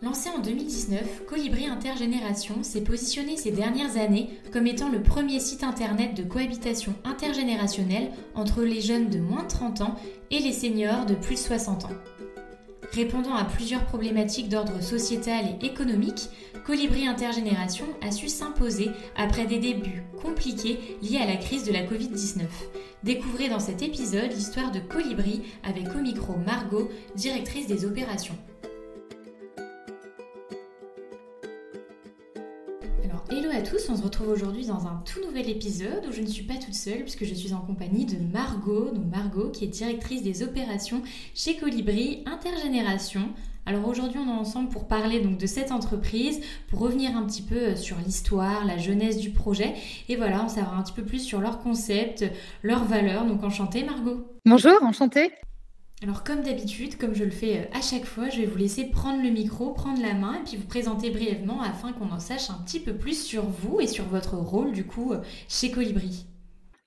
Lancé en 2019, Colibri Intergénération s'est positionné ces dernières années comme étant le premier site internet de cohabitation intergénérationnelle entre les jeunes de moins de 30 ans et les seniors de plus de 60 ans. Répondant à plusieurs problématiques d'ordre sociétal et économique, Colibri Intergénération a su s'imposer après des débuts compliqués liés à la crise de la Covid-19. Découvrez dans cet épisode l'histoire de Colibri avec au micro Margot, directrice des opérations. À tous, on se retrouve aujourd'hui dans un tout nouvel épisode où je ne suis pas toute seule puisque je suis en compagnie de Margot, donc Margot qui est directrice des opérations chez Colibri Intergénération. Alors aujourd'hui on est ensemble pour parler donc de cette entreprise, pour revenir un petit peu euh, sur l'histoire, la jeunesse du projet et voilà, en savoir un petit peu plus sur leur concept, leurs valeurs. Donc enchantée Margot. Bonjour, enchantée. Alors comme d'habitude, comme je le fais euh, à chaque fois, je vais vous laisser prendre le micro, prendre la main et puis vous présenter brièvement afin qu'on en sache un petit peu plus sur vous et sur votre rôle du coup euh, chez Colibri.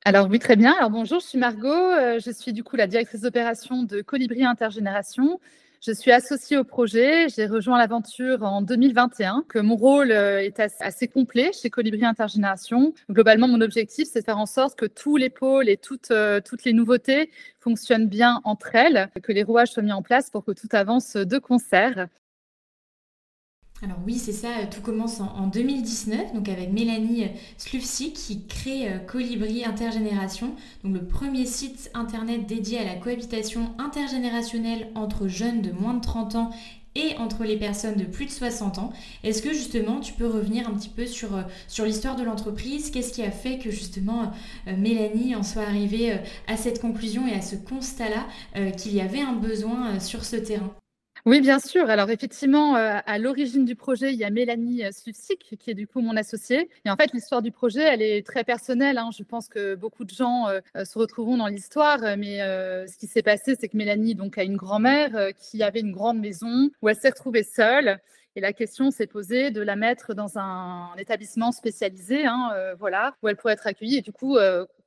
Alors oui, très bien. Alors bonjour, je suis Margot, euh, je suis du coup la directrice d'opération de Colibri Intergénération. Je suis associée au projet. J'ai rejoint l'aventure en 2021. Que mon rôle est assez complet chez Colibri Intergénération. Globalement, mon objectif, c'est de faire en sorte que tous les pôles et toutes, toutes les nouveautés fonctionnent bien entre elles, que les rouages soient mis en place pour que tout avance de concert. Alors oui, c'est ça, tout commence en, 2019, donc avec Mélanie Slufsik qui crée euh, Colibri Intergénération, donc le premier site internet dédié à la cohabitation intergénérationnelle entre jeunes de moins de 30 ans et entre les personnes de plus de 60 ans. Est-ce que justement tu peux revenir un petit peu sur, euh, sur l'histoire de l'entreprise? Qu'est-ce qui a fait que justement euh, Mélanie en soit arrivée à cette conclusion et à ce constat-là qu'il y avait un besoin sur ce terrain? Oui, bien sûr. Alors effectivement, euh, à l'origine du projet, il y a Mélanie euh, Slufsik, qui est du coup mon associée. Et en fait, l'histoire du projet, elle est très personnelle. Hein. Je pense que beaucoup de gens euh, se retrouveront dans l'histoire. Mais ce qui s'est passé, c'est que Mélanie donc, a une grand-mère qui avait une grande maison où elle s'est retrouvée seule. Et la question s'est posée de la mettre dans un, établissement spécialisé, hein, voilà, où elle pourrait être accueillie. Et du coup,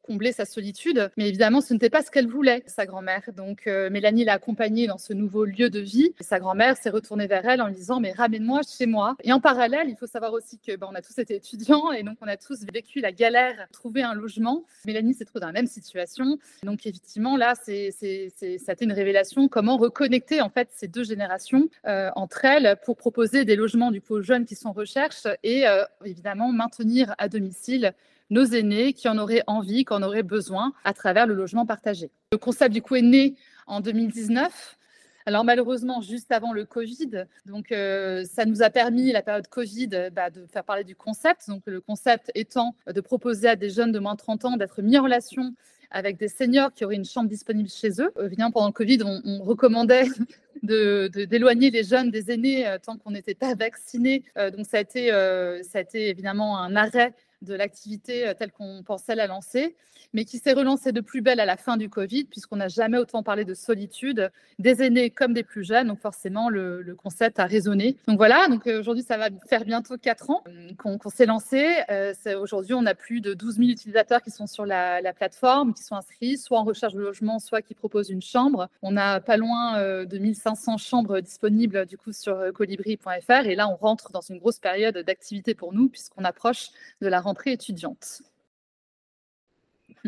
combler sa solitude. Mais évidemment, ce n'était pas ce qu'elle voulait, sa grand-mère. Donc, euh, Mélanie l'a accompagnée dans ce nouveau lieu de vie. Et sa grand-mère s'est retournée vers elle en lui disant, mais ramène-moi chez moi. Et en parallèle, il faut savoir aussi que ben, on a tous été étudiants et donc on a tous vécu la galère trouver un logement. Mélanie s'est trouvée dans la même situation. Donc, effectivement, là, c'est, c'est, c'est, ça a été une révélation. Comment reconnecter en fait ces deux générations euh, entre elles pour proposer des logements du coup aux jeunes qui sont en recherche et euh, évidemment maintenir à domicile nos aînés qui en auraient envie, qui en auraient besoin à travers le logement partagé. Le concept du coup est né en 2019. Alors malheureusement, juste avant le Covid, donc euh, ça nous a permis, la période Covid, bah, de faire parler du concept. Donc le concept étant de proposer à des jeunes de moins de 30 ans d'être mis en relation avec des seniors qui auraient une chambre disponible chez eux. Évidemment, pendant le Covid, on, recommandait d'éloigner les jeunes des aînés euh, tant qu'on n'était pas vaccinés. Euh, donc ça ça a été évidemment un arrêt de l'activité telle qu'on pensait la lancer mais qui s'est relancé de plus belle à la fin du Covid, puisqu'on n'a jamais autant parlé de solitude, des aînés comme des plus jeunes. Donc forcément, le, concept a résonné. Donc voilà, donc euh, aujourd'hui, ça va faire bientôt quatre ans euh, qu'on s'est lancé. Euh, aujourd'hui, on a plus de 12 000 utilisateurs qui sont sur la, plateforme, qui sont inscrits, soit en recherche de logement, soit qui proposent une chambre. On a pas loin de 1500 chambres disponibles du coup sur colibri.fr. Et là, on rentre dans une grosse période d'activité pour nous, puisqu'on approche de la rentrée étudiante.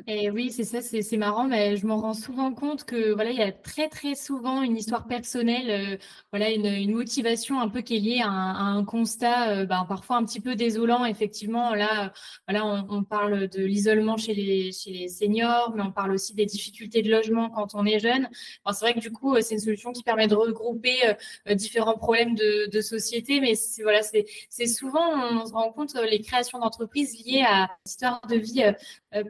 Et oui, c'est ça, c'est marrant, mais je m'en rends souvent compte que voilà, il y a très très souvent une histoire personnelle, euh, voilà, une, une, motivation un peu qui est liée à un, constat, euh, ben, parfois un petit peu désolant. Effectivement, là, voilà, on, on parle de l'isolement chez les chez les seniors, mais on parle aussi des difficultés de logement quand on est jeune. c'est vrai que du coup, c'est une solution qui permet de regrouper euh, différents problèmes de, de société, mais voilà, c'est souvent on se rend compte les créations d'entreprises liées à l'histoire de vie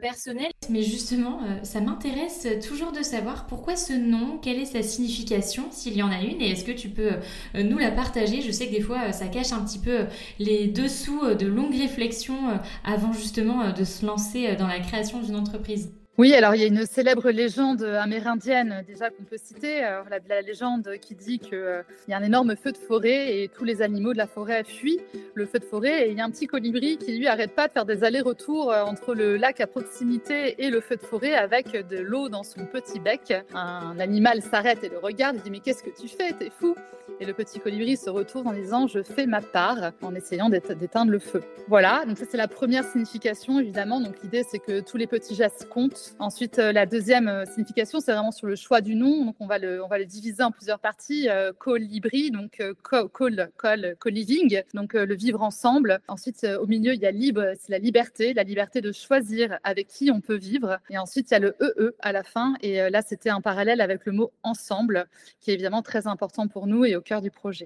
personnelle. Mais justement, euh, ça m'intéresse toujours de savoir pourquoi ce nom, quelle est sa signification, s'il y en a une, et est-ce que tu peux euh, nous la partager? Je sais que des fois, euh, ça cache un petit peu les dessous de longues réflexions avant justement de se lancer dans la création d'une entreprise. Oui, alors il y a une célèbre légende amérindienne déjà qu'on peut citer, la, légende qui dit qu'il euh, y a un énorme feu de forêt et tous les animaux de la forêt fuient le feu de forêt et il y a un petit colibri qui lui arrête pas de faire des allers-retours euh, entre le lac à proximité et le feu de forêt avec de l'eau dans son petit bec. Un animal s'arrête et le regarde, il dit mais qu'est-ce que tu fais, t'es fou Et le petit colibri se retourne en disant je fais ma part en essayant d'éteindre le feu. Voilà, donc ça c'est la première signification évidemment. Donc l'idée c'est que tous les petits gestes comptent Ensuite, euh, la deuxième euh, signification, c'est vraiment sur le choix du nom. Donc, on va le, diviser en plusieurs parties. Euh, co-libri, donc co-living, co donc le vivre ensemble. Ensuite, au milieu, il y a libre, c'est la liberté, la liberté de choisir avec qui on peut vivre. Et ensuite, il y a le EE à la fin. Et là, c'était un parallèle avec le mot ensemble, qui est évidemment très important pour nous et au cœur du projet.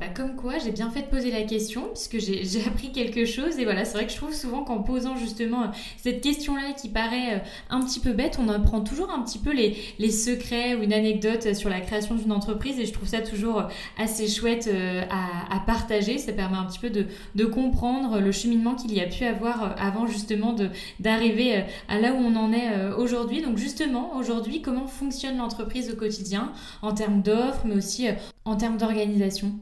Bah, comme quoi, j'ai bien fait de poser la question puisque j'ai appris quelque chose. Et voilà, c'est vrai que je trouve souvent qu'en posant justement euh, cette question-là qui paraît euh, un petit peu bête, on apprend toujours un petit peu les, secrets ou une anecdote sur la création d'une entreprise. Et je trouve ça toujours euh, assez chouette à, à, partager. Ça permet un petit peu de, de comprendre le cheminement qu'il y a pu avoir avant justement d'arriver à là où on en est aujourd'hui. Donc justement, aujourd'hui, comment fonctionne l'entreprise au quotidien en termes d'offres, mais aussi en termes d'organisation?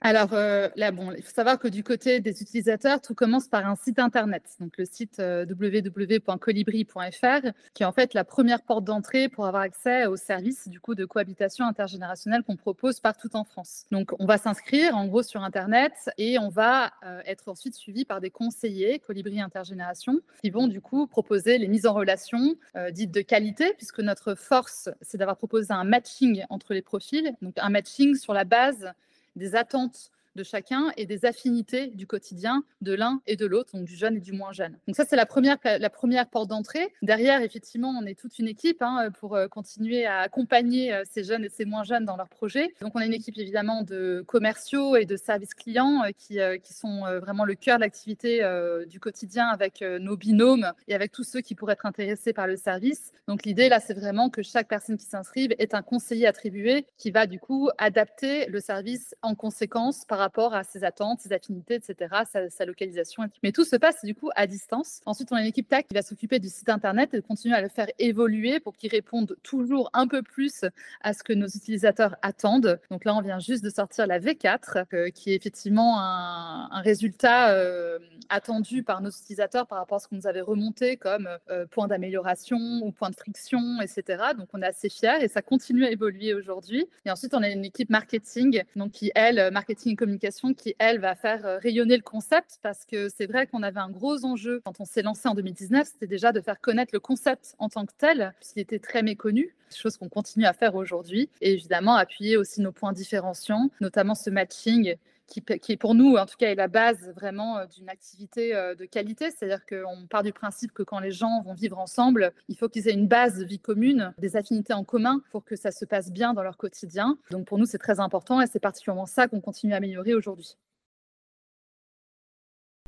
Alors euh, là, bon, il faut savoir que du côté des utilisateurs, tout commence par un site internet, donc le site euh, www.colibri.fr, qui est en fait la première porte d'entrée pour avoir accès aux services du coup de cohabitation intergénérationnelle qu'on propose partout en France. Donc on va s'inscrire en gros sur internet et on va euh, être ensuite suivi par des conseillers Colibri Intergénération qui vont du coup proposer les mises en relation dites de qualité, puisque notre force c'est d'avoir proposé un matching entre les profils, donc un matching sur la base des attentes de chacun et des affinités du quotidien de l'un et de l'autre, donc du jeune et du moins jeune. Donc ça, c'est la première, la première porte d'entrée. Derrière, effectivement, on est toute une équipe hein, pour euh, continuer à accompagner euh, ces jeunes et ces moins jeunes dans leurs projets. Donc on a une équipe évidemment de commerciaux et de services clients euh, qui, qui sont vraiment le cœur de l'activité du quotidien avec nos binômes et avec tous ceux qui pourraient être intéressés par le service. Donc l'idée là, c'est vraiment que chaque personne qui s'inscrive est un conseiller attribué qui va du coup adapter le service en conséquence par rapport à ses attentes, ses affinités, etc., sa, localisation. Mais tout se passe du coup à distance. Ensuite, on a une équipe TAC qui va s'occuper du site internet et continuer à le faire évoluer pour qu'il réponde toujours un peu plus à ce que nos utilisateurs attendent. Donc là, on vient juste de sortir la V4, euh, qui est effectivement un, résultat euh, attendu par nos utilisateurs par rapport à ce qu'on nous avait remonté comme euh, point d'amélioration ou point de friction, etc. Donc on est assez fiers et ça continue à évoluer aujourd'hui. Et ensuite, on a une équipe marketing, donc qui, elle, marketing et communication, qui, elle, va faire euh, rayonner le concept parce que c'est vrai qu'on avait un gros enjeu quand on s'est lancé en 2019, c'était déjà de faire connaître le concept en tant que tel, puisqu'il était très méconnu chose qu'on continue à faire aujourd'hui. Et évidemment, appuyer aussi nos points différenciants, notamment ce matching qui, est pour nous, en tout cas, est la base vraiment euh, d'une activité euh, de qualité. C'est-à-dire qu'on part du principe que quand les gens vont vivre ensemble, il faut qu'ils aient une base de vie commune, des affinités en commun pour que ça se passe bien dans leur quotidien. Donc pour nous, c'est très important et c'est particulièrement ça qu'on continue à améliorer aujourd'hui.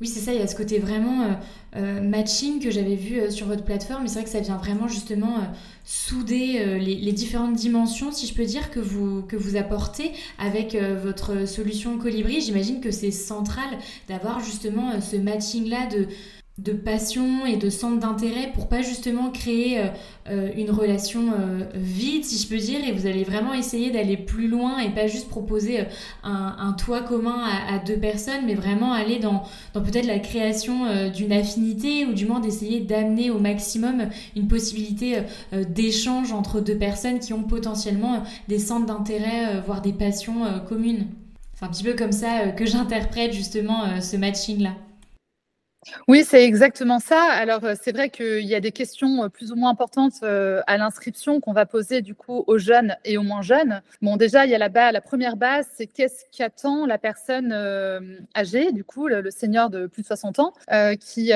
Oui, c'est ça, il y a ce côté vraiment euh, euh, matching que j'avais vu euh, sur votre plateforme. C'est vrai que ça vient vraiment justement souder les, différentes dimensions, si je peux dire, que vous, que vous apportez avec votre solution Colibri. J'imagine que c'est central d'avoir justement ce matching-là de de passion et de centre d'intérêt pour pas justement créer euh, euh, une relation euh, vide si je peux dire et vous allez vraiment essayer d'aller plus loin et pas juste proposer un, toit commun à, deux personnes mais vraiment aller dans, peut-être la création d'une affinité ou du moins d'essayer d'amener au maximum une possibilité d'échange entre deux personnes qui ont potentiellement des centres d'intérêt voire des passions communes. C'est un petit peu comme ça que j'interprète justement ce matching là. Oui, c'est exactement ça. Alors, euh, c'est vrai qu'il y a des questions euh, plus ou moins importantes euh, à l'inscription qu'on va poser du coup aux jeunes et aux moins jeunes. Bon, déjà, il y a la, première base, c'est qu'est-ce qu'attend la personne âgée, du coup, le, senior de plus de 60 ans, qui,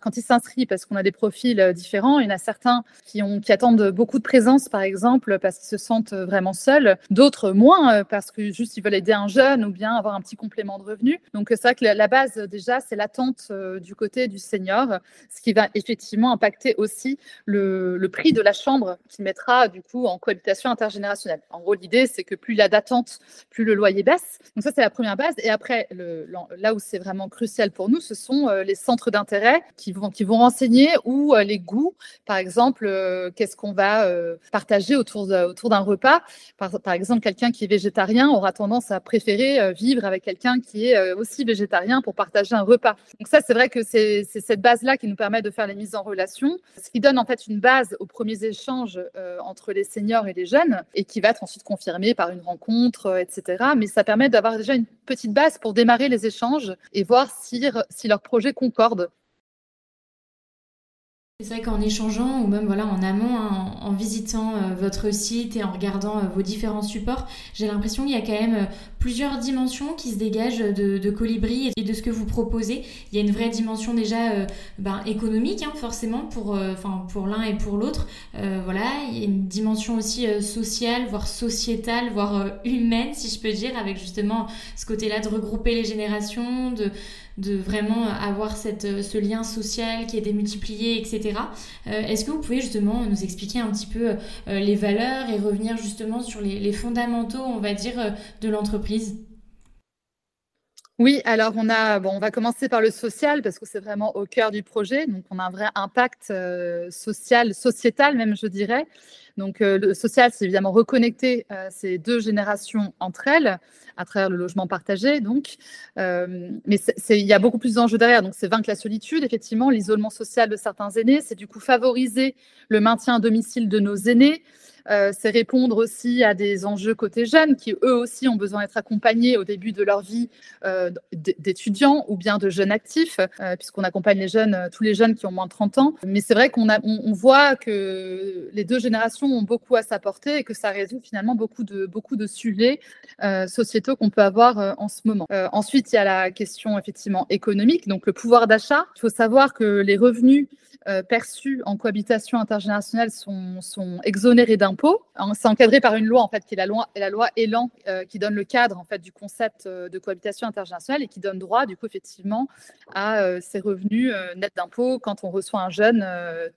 quand il s'inscrit, parce qu'on a des profils différents, il y en a certains qui attendent beaucoup de présence, par exemple, parce qu'ils se sentent vraiment seuls, d'autres moins, parce que juste ils veulent aider un jeune ou bien avoir un petit complément de revenu. Donc, c'est vrai que la base, déjà, c'est l'attente du côté du senior, ce qui va effectivement impacter aussi le, prix de la chambre qui mettra du coup en cohabitation intergénérationnelle. En gros, l'idée, c'est que plus il y a d'attente, plus le loyer baisse. Donc ça, c'est la première base. Et après, là où c'est vraiment crucial pour nous, ce sont euh, les centres d'intérêt qui vont, qui vont renseigner ou euh, les goûts. Par exemple, euh, qu'est-ce qu'on va partager autour, autour d'un repas. Par, par exemple, quelqu'un qui est végétarien aura tendance à préférer vivre avec quelqu'un qui est aussi végétarien pour partager un repas. Donc ça, c'est vrai que c'est cette base-là qui nous permet de faire les mises en relation, ce qui donne en fait une base aux premiers échanges euh, entre les seniors et les jeunes, et qui va être ensuite confirmée par une rencontre, euh, etc. Mais ça permet d'avoir déjà une petite base pour démarrer les échanges et voir si, si leur projet concorde c'est vrai qu'en échangeant ou même voilà en amont, hein, en, visitant euh, votre site et en regardant euh, vos différents supports, j'ai l'impression qu'il y a quand même euh, plusieurs dimensions qui se dégagent de, Colibri et de ce que vous proposez. Il y a une vraie dimension déjà ben, économique hein, forcément pour, enfin pour l'un et pour l'autre. voilà, il y a une dimension aussi sociale, voire sociétale, voire humaine si je peux dire, avec justement ce côté-là de regrouper les générations, de de vraiment avoir cette, ce lien social qui est démultiplié, etc. Euh, est-ce que vous pouvez justement nous expliquer un petit peu euh, les valeurs et revenir justement sur les, fondamentaux, on va dire, euh, de l'entreprise? Oui, alors on a, bon, on va commencer par le social parce que c'est vraiment au cœur du projet. Donc on a un vrai impact social, sociétal même, je dirais. Donc, euh, le social, c'est évidemment reconnecter euh, ces deux générations entre elles à travers le logement partagé. Donc, euh, mais il y a beaucoup plus d'enjeux derrière. Donc, c'est vaincre la solitude, effectivement, l'isolement social de certains aînés. C'est du coup favoriser le maintien à domicile de nos aînés. Euh, c'est répondre aussi à des enjeux côté jeunes qui eux aussi ont besoin d'être accompagnés au début de leur vie euh, d'étudiants ou bien de jeunes actifs, euh, puisqu'on accompagne les jeunes, tous les jeunes qui ont moins de 30 ans. Mais c'est vrai qu'on on, voit que les deux générations ont beaucoup à s'apporter et que ça résout finalement beaucoup de, beaucoup de sujets sociétaux qu'on peut avoir en ce moment. ensuite, il y a la question effectivement économique, donc le pouvoir d'achat. Il faut savoir que les revenus perçus en cohabitation intergénérationnelle sont, sont exonérés d'impôts. C'est encadré par une loi en fait qui est la loi, la Elan euh, qui donne le cadre en fait du concept euh, de cohabitation intergénérationnelle et qui donne droit du coup effectivement à ces revenus nets d'impôts quand on reçoit un jeune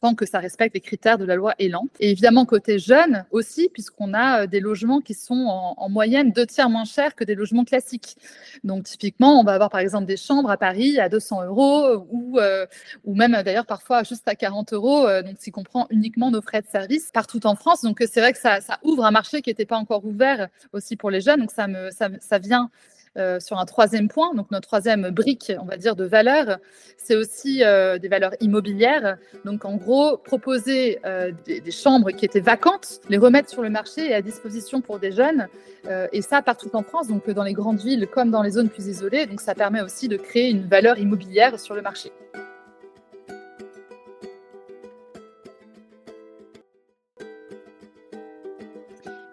tant que ça respecte les critères de la loi Elan. Et évidemment côté jeune aussi puisqu'on a des logements qui sont en, en, moyenne deux tiers moins chers que des logements classiques. Donc typiquement on va avoir par exemple des chambres à Paris à 200 euros ou ou même d'ailleurs parfois juste à 40 euros, euh, donc si comprend uniquement nos frais de service partout en France. Donc euh, c'est vrai que ça, ouvre un marché qui n'était pas encore ouvert aussi pour les jeunes. Donc ça, me, vient euh, sur un troisième point, donc notre troisième brique, on va dire, de valeur, c'est aussi des valeurs immobilières. Donc en gros, proposer des, chambres qui étaient vacantes, les remettre sur le marché et à disposition pour des jeunes, et ça partout en France, donc dans les grandes villes comme dans les zones plus isolées. Donc ça permet aussi de créer une valeur immobilière sur le marché.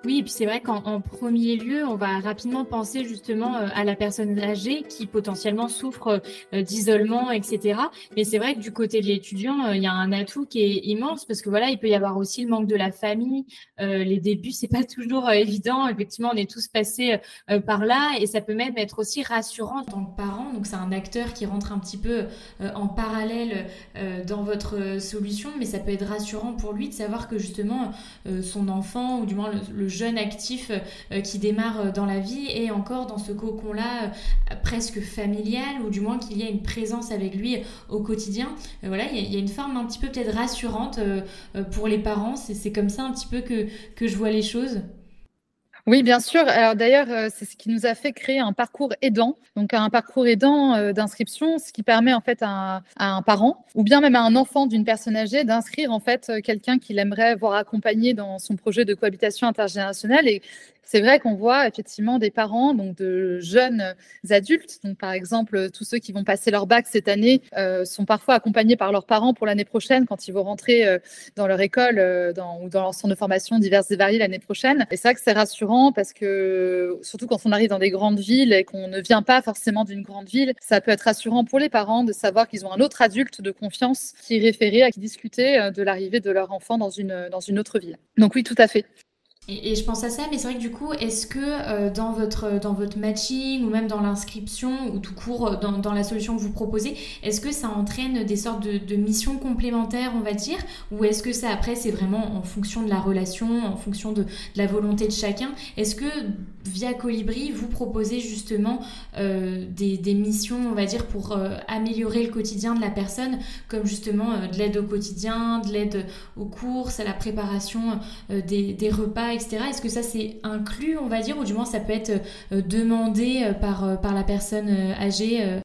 Oui, et puis c'est vrai qu'en premier lieu, on va rapidement penser justement euh, à la personne âgée qui potentiellement souffre euh, d'isolement, etc. Mais c'est vrai que du côté de l'étudiant, euh, il y a un atout qui est immense parce que voilà, il peut y avoir aussi le manque de la famille. les débuts, c'est pas toujours évident. Effectivement, on est tous passés par là et ça peut même être aussi rassurant en tant que parent. Donc c'est un acteur qui rentre un petit peu en parallèle dans votre solution, mais ça peut être rassurant pour lui de savoir que justement son enfant ou du moins le, le jeune actif euh, qui démarre euh, dans la vie et encore dans ce cocon-là euh, presque familial ou du moins qu'il y a une présence avec lui au quotidien. voilà, il y, a une forme un petit peu peut-être rassurante pour les parents. C'est comme ça un petit peu que je vois les choses. Oui, bien sûr. Alors d'ailleurs, euh, c'est ce qui nous a fait créer un parcours aidant, donc un parcours aidant euh, d'inscription, ce qui permet en fait à, un parent ou bien même à un enfant d'une personne âgée d'inscrire en fait euh, quelqu'un qu'il aimerait voir accompagné dans son projet de cohabitation intergénérationnelle c'est vrai qu'on voit effectivement des parents, donc de jeunes adultes, donc par exemple tous ceux qui vont passer leur bac cette année euh, sont parfois accompagnés par leurs parents pour l'année prochaine quand ils vont rentrer euh, dans leur école euh, ou dans leur centre de formation diverses et variées l'année prochaine. Et c'est vrai que c'est rassurant parce que surtout quand on arrive dans des grandes villes et qu'on ne vient pas forcément d'une grande ville, ça peut être rassurant pour les parents de savoir qu'ils ont un autre adulte de confiance qui référait, à qui discuter de l'arrivée de leur enfant dans une, dans une autre ville. Donc oui, tout à fait. Et, je pense à ça, mais c'est vrai que du coup, est-ce que euh, dans, votre, dans votre matching ou même dans l'inscription ou tout court euh, dans, dans, la solution que vous proposez, est-ce que ça entraîne des sortes de, de missions complémentaires, on va dire? Ou est-ce que ça, après, c'est vraiment en fonction de la relation, en fonction de, la volonté de chacun? Est-ce que via Colibri, vous proposez justement euh, des, des, missions, on va dire, pour euh, améliorer le quotidien de la personne, comme justement euh, de l'aide au quotidien, de l'aide aux courses, à la préparation des, des repas, est-ce que ça c'est inclus, on va dire, ou du moins ça peut être euh, demandé euh, par, par la personne euh, âgée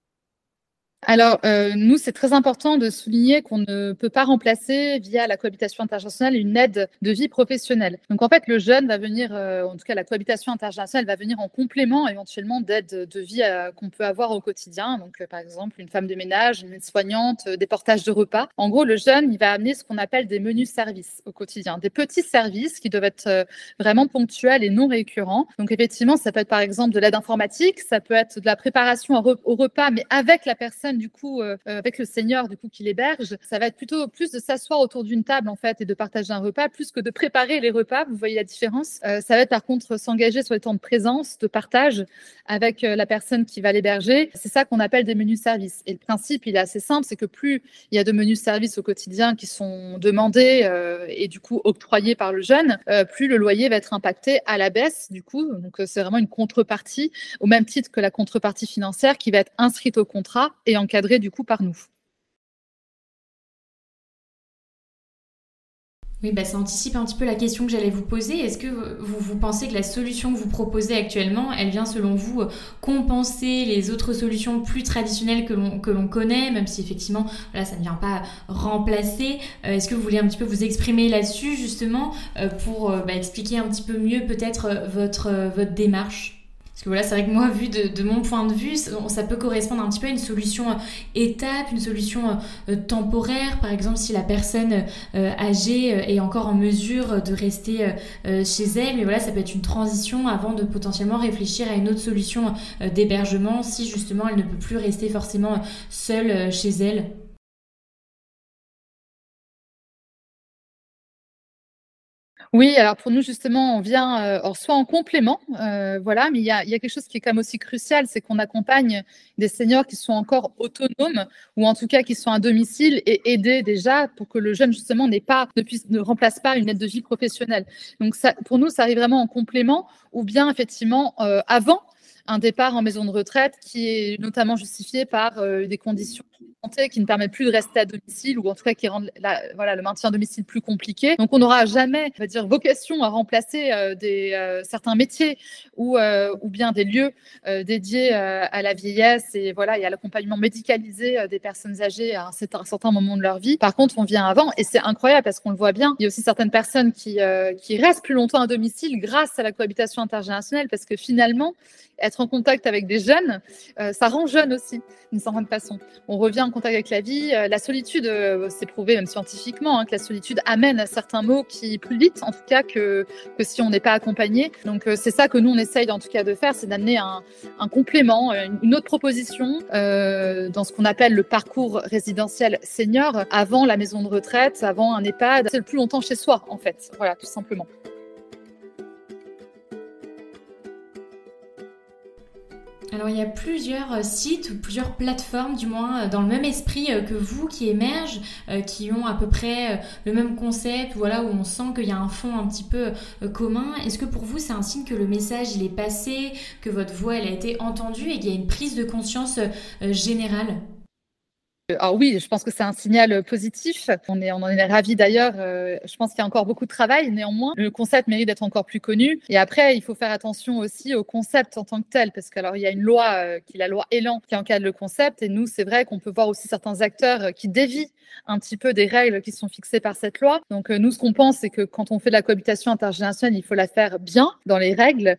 alors, euh, nous, c'est très important de souligner qu'on ne peut pas remplacer via la cohabitation internationale une aide de vie professionnelle. Donc, en fait, le jeune va venir, euh, en tout cas, la cohabitation internationale va venir en complément éventuellement d'aide de vie euh, qu'on peut avoir au quotidien. Donc, par exemple, une femme de ménage, une soignante, des portages de repas. En gros, le jeune, il va amener ce qu'on appelle des menus services au quotidien, des petits services qui doivent être vraiment ponctuels et non récurrents. Donc, effectivement, ça peut être par exemple de l'aide informatique, ça peut être de la préparation au repas, mais avec la personne du coup euh, euh, avec le Seigneur du coup qui l'héberge, ça va être plutôt plus de s'asseoir autour d'une table en fait et de partager un repas plus que de préparer les repas. Vous voyez la différence. Euh, ça va être par contre s'engager sur les temps de présence, de partage avec la personne qui va l'héberger. C'est ça qu'on appelle des menus services. Et le principe, il est assez simple, c'est que plus il y a de menus services au quotidien qui sont demandés et du coup octroyés par le jeune, plus le loyer va être impacté à la baisse du coup. Donc c'est vraiment une contrepartie au même titre que la contrepartie financière qui va être inscrite au contrat et en encadré du coup par nous. Oui, bah, ça anticipe un petit peu la question que j'allais vous poser. Est-ce que vous, pensez que la solution que vous proposez actuellement, elle vient selon vous compenser les autres solutions plus traditionnelles que l'on, connaît, même si effectivement là, ça ne vient pas remplacer euh, Est-ce que vous voulez un petit peu vous exprimer là-dessus justement euh, pour euh, bah, expliquer un petit peu mieux peut-être votre démarche? Parce que voilà, c'est vrai que moi, vu de, mon point de vue, ça, peut correspondre un petit peu à une solution euh, étape, une solution euh, euh, temporaire. Par exemple, si la personne âgée est encore en mesure de rester chez elle, mais voilà, ça peut être une transition avant de potentiellement réfléchir à une autre solution d'hébergement si justement elle ne peut plus rester forcément seule chez elle. Oui, alors pour nous justement, on vient euh, soit en complément, euh, voilà, mais il y a, quelque chose qui est quand même aussi crucial, c'est qu'on accompagne des seniors qui sont encore autonomes ou en tout cas qui sont à domicile et aidés déjà pour que le jeune justement n'ait pas, ne, puisse, ne remplace pas une aide de vie professionnelle. Donc ça, pour nous, ça arrive vraiment en complément ou bien effectivement euh, avant un départ en maison de retraite qui est notamment justifié par euh, des conditions de santé qui ne permettent plus de rester à domicile ou en tout cas qui rendent voilà, le maintien à domicile plus compliqué. Donc on n'aura jamais, on dire, vocation à remplacer euh, des, euh, certains métiers ou, ou bien des lieux dédiés à la vieillesse et voilà, et à l'accompagnement médicalisé des personnes âgées à un certain, moment de leur vie. Par contre, on vient avant et c'est incroyable parce qu'on le voit bien. Il y a aussi certaines personnes qui, qui restent plus longtemps à domicile grâce à la cohabitation intergénérationnelle parce que finalement, en contact avec des jeunes, euh, ça rend jeune aussi, d'une certaine façon. On revient en contact avec la vie. Euh, la solitude, euh, c'est prouvé même scientifiquement, hein, que la solitude amène à certains mots qui plus vite, en tout cas, que, que si on n'est pas accompagné. Donc c'est ça que nous, on essaye en tout cas de faire, c'est d'amener un, un, complément, une autre proposition dans ce qu'on appelle le parcours résidentiel senior avant la maison de retraite, avant un EHPAD. C'est le plus longtemps chez soi, en fait. Voilà, tout simplement. Alors il y a plusieurs euh, sites ou plusieurs plateformes du moins euh, dans le même esprit euh, que vous qui émergent, qui ont à peu près le même concept, voilà où on sent qu'il y a un fond un petit peu commun. Est-ce que pour vous c'est un signe que le message il est passé, que votre voix elle a été entendue et qu'il y a une prise de conscience générale? Alors oui, je pense que c'est un signal positif. On, est, on en est ravis d'ailleurs. Euh, je pense qu'il y a encore beaucoup de travail. Néanmoins, le concept mérite d'être encore plus connu. Et après, il faut faire attention aussi au concept en tant que tel, parce qu'alors il y a une loi euh, qui est la loi Elan qui encadre le concept. Et nous, c'est vrai qu'on peut voir aussi certains acteurs euh, qui dévient un petit peu des règles qui sont fixées par cette loi. Donc nous, ce qu'on pense, c'est que quand on fait de la cohabitation intergénérationnelle, il faut la faire bien dans les règles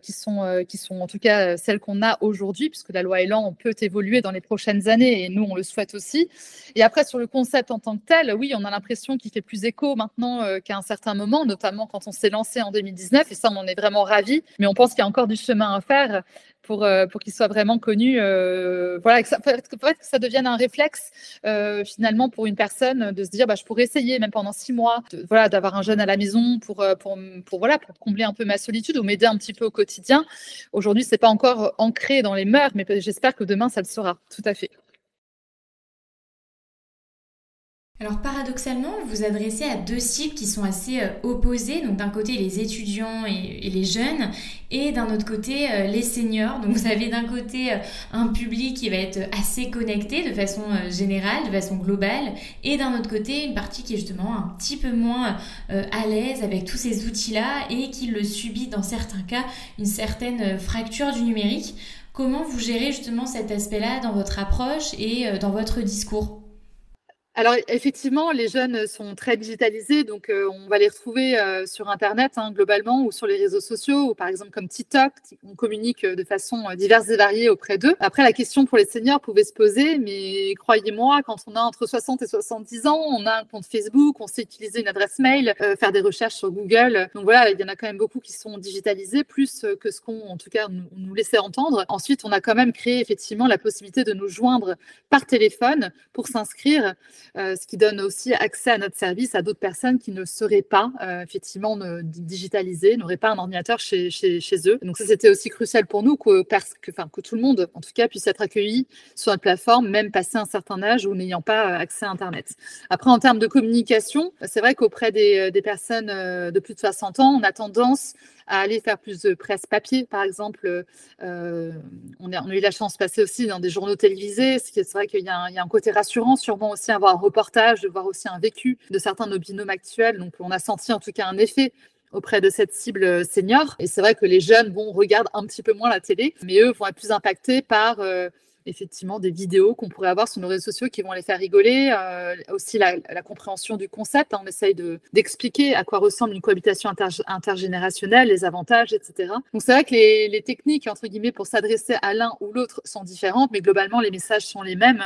qui sont qui sont en tout cas celles qu'on a aujourd'hui, puisque la loi Elan peut évoluer dans les prochaines années. Et nous, on le souhaite aussi. Et après, sur le concept en tant que tel, oui, on a l'impression qu'il fait plus écho maintenant euh, qu'à un certain moment, notamment quand on s'est lancé en 2019. Et ça, on en est vraiment ravis. Mais on pense qu'il y a encore du chemin à faire pour, euh, qu'il soit vraiment connu. Euh, voilà, que ça, que ça devienne un réflexe finalement pour une personne de se dire bah, je pourrais essayer même pendant six mois voilà, d'avoir un jeune à la maison pour, pour, pour, voilà, pour combler un peu ma solitude ou m'aider un petit peu au quotidien. Aujourd'hui, ce n'est pas encore ancré dans les mœurs, mais j'espère que demain, ça le sera. Tout à fait. Alors paradoxalement, vous vous adressez à deux cibles qui sont assez euh, opposées. Donc d'un côté les étudiants et, les jeunes et d'un autre côté euh, les seniors. Donc vous avez d'un côté euh, un public qui va être assez connecté de façon générale, de façon globale, et d'un autre côté une partie qui est justement un petit peu moins à l'aise avec tous ces outils-là et qui le subit dans certains cas une certaine fracture du numérique. Comment vous gérez justement cet aspect-là dans votre approche et dans votre discours? Alors effectivement, les jeunes sont très digitalisés, donc euh, on va les retrouver euh, sur Internet hein, globalement ou sur les réseaux sociaux, ou par exemple comme TikTok, on communique de façon euh, diverse et variée auprès d'eux. Après, la question pour les seniors pouvait se poser, mais croyez-moi, quand on a entre 60 et 70 ans, on a un compte Facebook, on sait utiliser une adresse mail, faire des recherches sur Google. Donc voilà, il y en a quand même beaucoup qui sont digitalisés, plus que ce qu'on, en tout cas, nous laissait entendre. Ensuite, on a quand même créé effectivement la possibilité de nous joindre par téléphone pour s'inscrire. Euh, ce qui donne aussi accès à notre service à d'autres personnes qui ne seraient pas euh, effectivement digitalisées, n'auraient pas un ordinateur chez, chez, chez eux. Donc ça, c'était aussi crucial pour nous que, que, enfin, que tout le monde, en tout cas, puisse être accueilli sur notre plateforme, même passé un certain âge ou n'ayant pas accès à Internet. Après, en termes de communication, c'est vrai qu'auprès des, des personnes euh, de plus de 60 ans, on a tendance à aller faire plus de presse papier, par exemple. Euh, on, a, eu la chance de passer aussi dans des journaux télévisés. C'est vrai qu'il y, a un côté rassurant, sûrement aussi avoir un reportage, de voir aussi un vécu de certains de nos binômes actuels. Donc, on a senti en tout cas un effet auprès de cette cible senior. Et c'est vrai que les jeunes, bon, regardent un petit peu moins la télé, mais eux vont être plus impactés par euh, effectivement des vidéos qu'on pourrait avoir sur nos réseaux sociaux qui vont les faire rigoler. Euh, aussi la, compréhension du concept. Hein. on essaye d'expliquer à quoi ressemble une cohabitation intergénérationnelle, les avantages, etc. Donc c'est vrai que les, les, techniques, entre guillemets, pour s'adresser à l'un ou l'autre sont différentes, mais globalement, les messages sont les mêmes.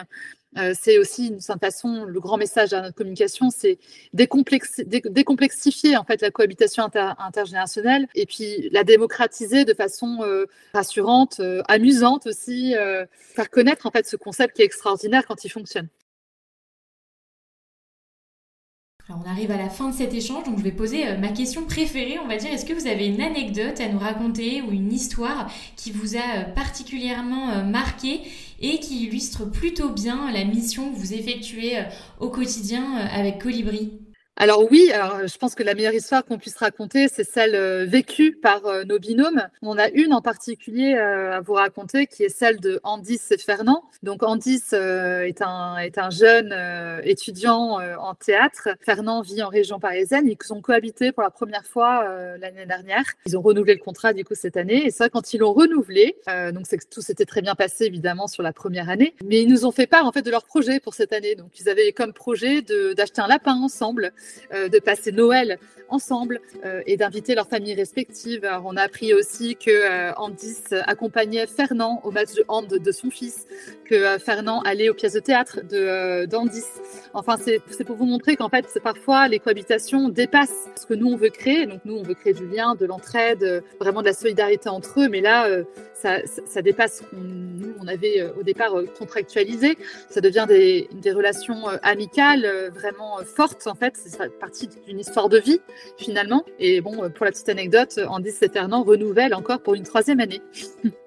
Euh, c'est aussi d'une certaine façon le grand message à notre communication, c'est décomplexifier en fait la cohabitation intergénérationnelle et puis la démocratiser de façon euh, rassurante, euh, amusante aussi, faire connaître en fait ce concept qui est extraordinaire quand il fonctionne. Alors on arrive à la fin de cet échange, donc je vais poser ma question préférée, on va dire, est-ce que vous avez une anecdote à nous raconter ou une histoire qui vous a particulièrement marqué et qui illustre plutôt bien la mission que vous effectuez euh, au quotidien euh, avec Colibri? Alors oui, alors je pense que la meilleure histoire qu'on puisse raconter, c'est celle euh, vécue par euh, nos binômes. On a une en particulier euh, à vous raconter qui est celle de Andis et Fernand. Donc Andis est, un, est un jeune étudiant en théâtre. Fernand vit en région parisienne. Ils ont cohabité pour la première fois l'année dernière. Ils ont renouvelé le contrat du coup cette année. Et ça, quand ils l'ont renouvelé, donc c'est que tout s'était très bien passé évidemment sur la première année. Mais ils nous ont fait part en fait de leur projet pour cette année. Donc ils avaient comme projet d'acheter un lapin ensemble euh, de passer Noël ensemble euh, et d'inviter leurs familles respectives. on a appris aussi que euh, Andis accompagnait Fernand au match de hand de son fils, que Fernand allait aux pièces de théâtre de d'Andis. Enfin, c'est pour vous montrer qu'en fait, parfois les cohabitations dépassent ce que nous on veut créer. Donc nous, on veut créer du lien, de l'entraide, vraiment de la solidarité entre eux. Mais là, ça, dépasse ce qu'on nous, on avait euh, au départ euh, contractualisé. Ça devient des, relations euh, amicales vraiment fortes, en fait. Partie d'une histoire de vie, finalement. Et bon, pour la petite anecdote, Andy Fernand renouvelle encore pour une troisième année.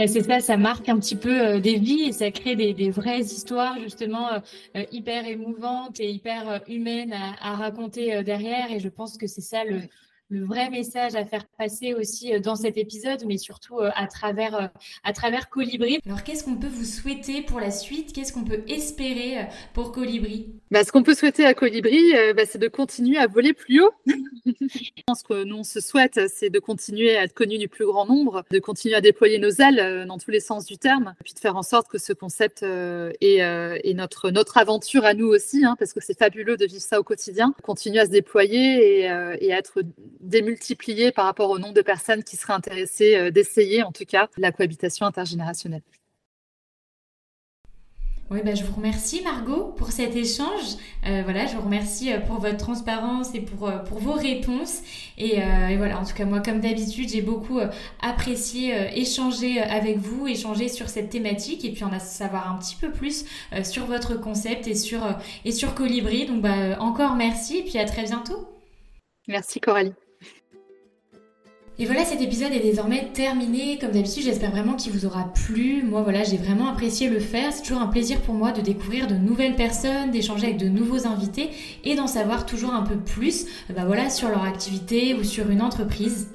Et c'est ça, ça marque un petit peu euh, des vies et ça crée des, vraies histoires justement euh, euh, hyper émouvantes et hyper humaines à, raconter derrière. Et je pense que c'est ça le, le vrai message à faire passer aussi dans cet épisode, mais surtout à travers, à travers Colibri. Alors, qu'est-ce qu'on peut vous souhaiter pour la suite? Qu'est-ce qu'on peut espérer pour Colibri? Bah, Ce qu'on peut souhaiter à Colibri, bah, c'est de continuer à voler plus haut. Je pense que nous, on se souhaite, c'est de continuer à être connu du plus grand nombre, de continuer à déployer nos ailes dans tous les sens du terme, puis de faire en sorte que ce concept est, est notre, notre aventure à nous aussi, hein, parce que c'est fabuleux de vivre ça au quotidien, continue à se déployer et, euh, et, à être démultiplié par rapport au nombre de personnes qui seraient intéressées euh, d'essayer, en tout cas, la cohabitation intergénérationnelle. Oui, bah, je vous remercie Margot pour cet échange. Euh, voilà, je vous remercie euh, pour votre transparence et pour, euh, pour vos réponses. Et, voilà, en tout cas, moi, comme d'habitude, j'ai beaucoup apprécié échanger avec vous, échanger sur cette thématique et puis en savoir un petit peu plus sur votre concept et sur, et sur Colibri. Donc, bah, encore merci et puis à très bientôt. Merci Coralie. Et voilà, cet épisode est désormais terminé. Comme d'habitude, j'espère vraiment qu'il vous aura plu. Moi, voilà, j'ai vraiment apprécié le faire. C'est toujours un plaisir pour moi de découvrir de nouvelles personnes, d'échanger avec de nouveaux invités et d'en savoir toujours un peu plus bah voilà, sur leur activité ou sur une entreprise.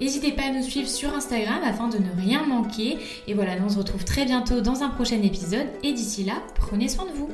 N'hésitez pas à nous suivre sur Instagram afin de ne rien manquer. Et voilà, on se retrouve très bientôt dans un prochain épisode. Et d'ici là, prenez soin de vous.